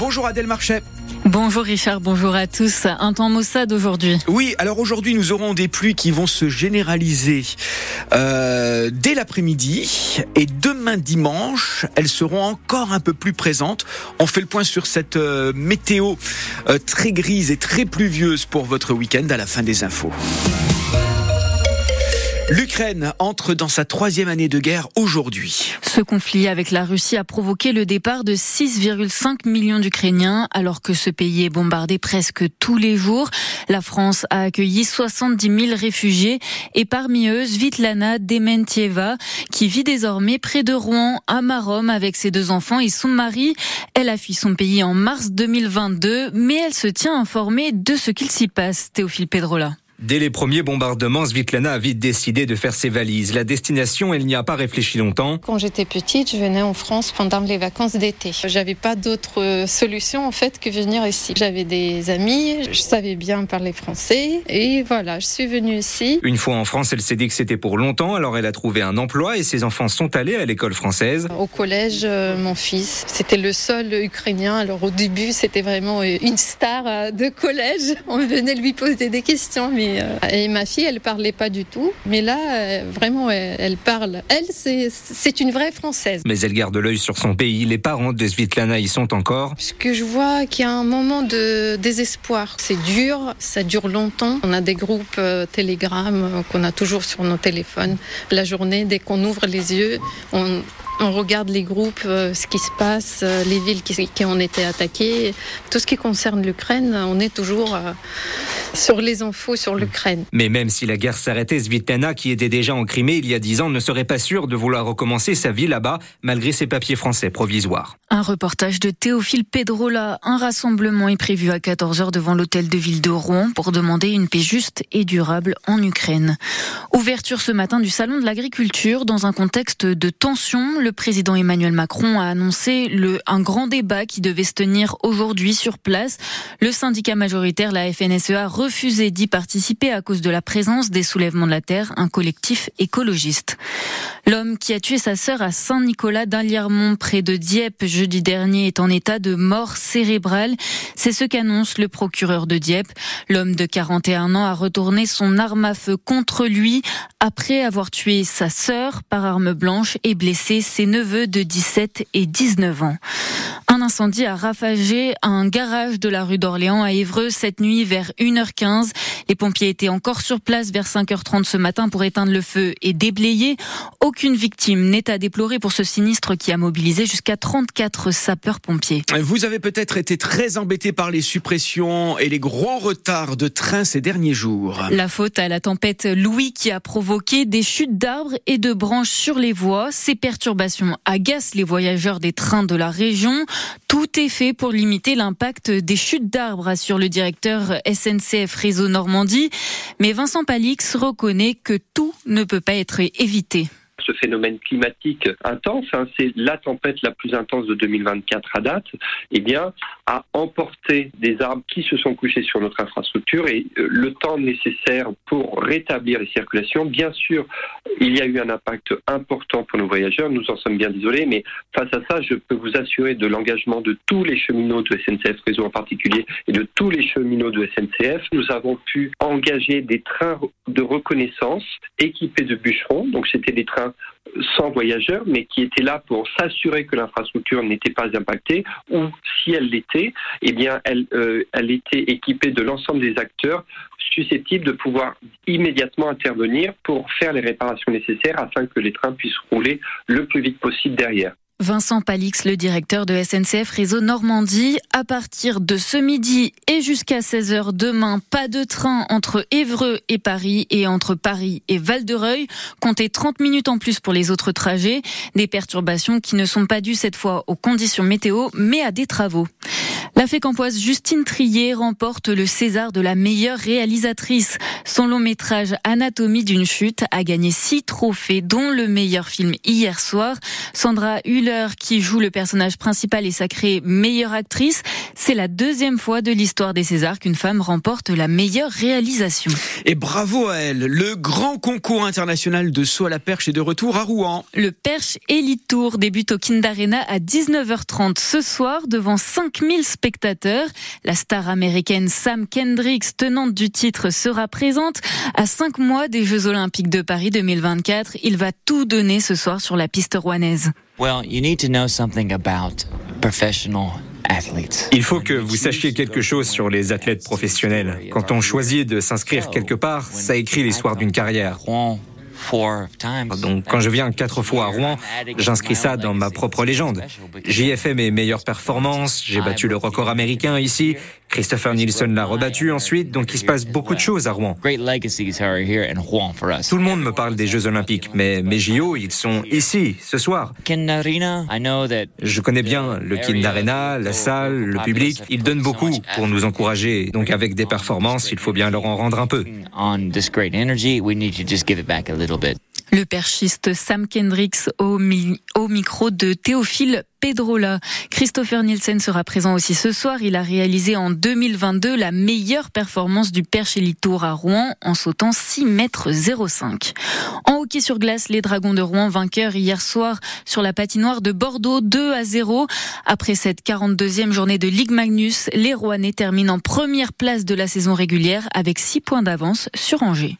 Bonjour Adèle Marchais. Bonjour Richard, bonjour à tous. Un temps maussade aujourd'hui. Oui, alors aujourd'hui nous aurons des pluies qui vont se généraliser euh, dès l'après-midi et demain dimanche, elles seront encore un peu plus présentes. On fait le point sur cette euh, météo euh, très grise et très pluvieuse pour votre week-end à la fin des infos. L'Ukraine entre dans sa troisième année de guerre aujourd'hui. Ce conflit avec la Russie a provoqué le départ de 6,5 millions d'Ukrainiens alors que ce pays est bombardé presque tous les jours. La France a accueilli 70 000 réfugiés et parmi eux Svitlana Dementieva qui vit désormais près de Rouen à Marom avec ses deux enfants et son mari. Elle a fui son pays en mars 2022 mais elle se tient informée de ce qu'il s'y passe. Théophile Pedrola. Dès les premiers bombardements, Svitlana a vite décidé de faire ses valises. La destination, elle n'y a pas réfléchi longtemps. Quand j'étais petite, je venais en France pendant les vacances d'été. J'avais pas d'autre euh, solution en fait que venir ici. J'avais des amis, je savais bien parler français et voilà, je suis venue ici. Une fois en France, elle s'est dit que c'était pour longtemps, alors elle a trouvé un emploi et ses enfants sont allés à l'école française. Au collège, euh, mon fils, c'était le seul ukrainien. Alors au début, c'était vraiment euh, une star de collège. On venait lui poser des questions, mais euh, et, ma fille, elle parlait pas du tout. Mais là, euh, vraiment, elle, parle. Elle, c'est une vraie Française. Mais elle garde l'œil sur son pays. Les parents de Svitlana y sont encore. Ce que je vois, qu'il y a un moment de désespoir. C'est dur, ça dure longtemps. On a des groupes euh, Telegram qu'on a toujours sur nos téléphones. La journée, dès qu'on ouvre les yeux, on, on regarde les groupes, ce qui se passe, les villes qui, qui, ont été attaquées. Tout ce qui concerne l'Ukraine, on est toujours sur les infos sur l'Ukraine. Mais même si la guerre s'arrêtait, Svitlana, qui était déjà en Crimée il y a dix ans, ne serait pas sûre de vouloir recommencer sa vie là-bas, malgré ses papiers français provisoires. Un reportage de Théophile Pedrola. Un rassemblement est prévu à 14h devant l'hôtel de ville de Rouen pour demander une paix juste et durable en Ukraine. Ouverture ce matin du Salon de l'agriculture dans un contexte de tension. Le président Emmanuel Macron a annoncé le, un grand débat qui devait se tenir aujourd'hui sur place. Le syndicat majoritaire, la FNSEA, refusé d'y participer à cause de la présence des soulèvements de la Terre, un collectif écologiste. L'homme qui a tué sa sœur à Saint-Nicolas d'Aliermont, près de Dieppe, jeudi dernier, est en état de mort cérébrale. C'est ce qu'annonce le procureur de Dieppe. L'homme de 41 ans a retourné son arme à feu contre lui après avoir tué sa sœur par arme blanche et blessé ses neveux de 17 et 19 ans. Un incendie a ravagé un garage de la rue d'Orléans à Évreux cette nuit vers 1h15. Les pompiers étaient encore sur place vers 5h30 ce matin pour éteindre le feu et déblayer. Aucune victime n'est à déplorer pour ce sinistre qui a mobilisé jusqu'à 34 sapeurs-pompiers. Vous avez peut-être été très embêté par les suppressions et les gros retards de trains ces derniers jours. La faute à la tempête Louis qui a provoqué des chutes d'arbres et de branches sur les voies. Ces perturbations agacent les voyageurs des trains de la région. Tout est fait pour limiter l'impact des chutes d'arbres, assure le directeur SNCF Réseau Normandie. Mais Vincent Palix reconnaît que tout ne peut pas être évité phénomène climatique intense, hein, c'est la tempête la plus intense de 2024 à date, eh bien, a emporté des arbres qui se sont couchés sur notre infrastructure et euh, le temps nécessaire pour rétablir les circulations. Bien sûr, il y a eu un impact important pour nos voyageurs, nous en sommes bien désolés, mais face à ça, je peux vous assurer de l'engagement de tous les cheminots de SNCF Réseau en particulier et de tous les cheminots de SNCF. Nous avons pu engager des trains de reconnaissance équipés de bûcherons, donc c'était des trains sans voyageurs, mais qui étaient là pour s'assurer que l'infrastructure n'était pas impactée, ou si elle l'était, eh bien, elle, euh, elle était équipée de l'ensemble des acteurs susceptibles de pouvoir immédiatement intervenir pour faire les réparations nécessaires afin que les trains puissent rouler le plus vite possible derrière. Vincent Palix, le directeur de SNCF Réseau Normandie. À partir de ce midi et jusqu'à 16h demain, pas de train entre Évreux et Paris et entre Paris et Val-de-Reuil. Comptez 30 minutes en plus pour les autres trajets. Des perturbations qui ne sont pas dues cette fois aux conditions météo, mais à des travaux. La fécampoise Justine Trier remporte le César de la meilleure réalisatrice. Son long métrage Anatomie d'une chute a gagné six trophées, dont le meilleur film hier soir. Sandra Hüller, qui joue le personnage principal, est sacrée meilleure actrice. C'est la deuxième fois de l'histoire des Césars qu'une femme remporte la meilleure réalisation. Et bravo à elle. Le grand concours international de saut à la perche est de retour à Rouen. Le Perche Elite Tour débute au Kind Arena à 19h30 ce soir devant 5000 spectateurs. La star américaine Sam Kendricks, tenante du titre, sera présente. À cinq mois des Jeux Olympiques de Paris 2024, il va tout donner ce soir sur la piste rouennaise. Well, you need to know something about professional athletes. Il faut que vous sachiez quelque chose sur les athlètes professionnels. Quand on choisit de s'inscrire quelque part, ça écrit l'histoire d'une carrière. Donc quand je viens quatre fois à Rouen, j'inscris ça dans ma propre légende. J'y ai fait mes meilleures performances, j'ai battu le record américain ici, Christopher Nielsen l'a rebattu ensuite, donc il se passe beaucoup de choses à Rouen. Tout le monde me parle des Jeux Olympiques, mais mes JO, ils sont ici, ce soir. Je connais bien le Kind Arena, la salle, le public. Ils donnent beaucoup pour nous encourager, donc avec des performances, il faut bien leur en rendre un peu. Le perchiste Sam Kendricks au, micro de Théophile Pedrola. Christopher Nielsen sera présent aussi ce soir. Il a réalisé en 2022 la meilleure performance du perche Elite Tour à Rouen en sautant 6 mètres 05. En hockey sur glace, les Dragons de Rouen vainqueurs hier soir sur la patinoire de Bordeaux 2 à 0. Après cette 42e journée de Ligue Magnus, les Rouennais terminent en première place de la saison régulière avec 6 points d'avance sur Angers.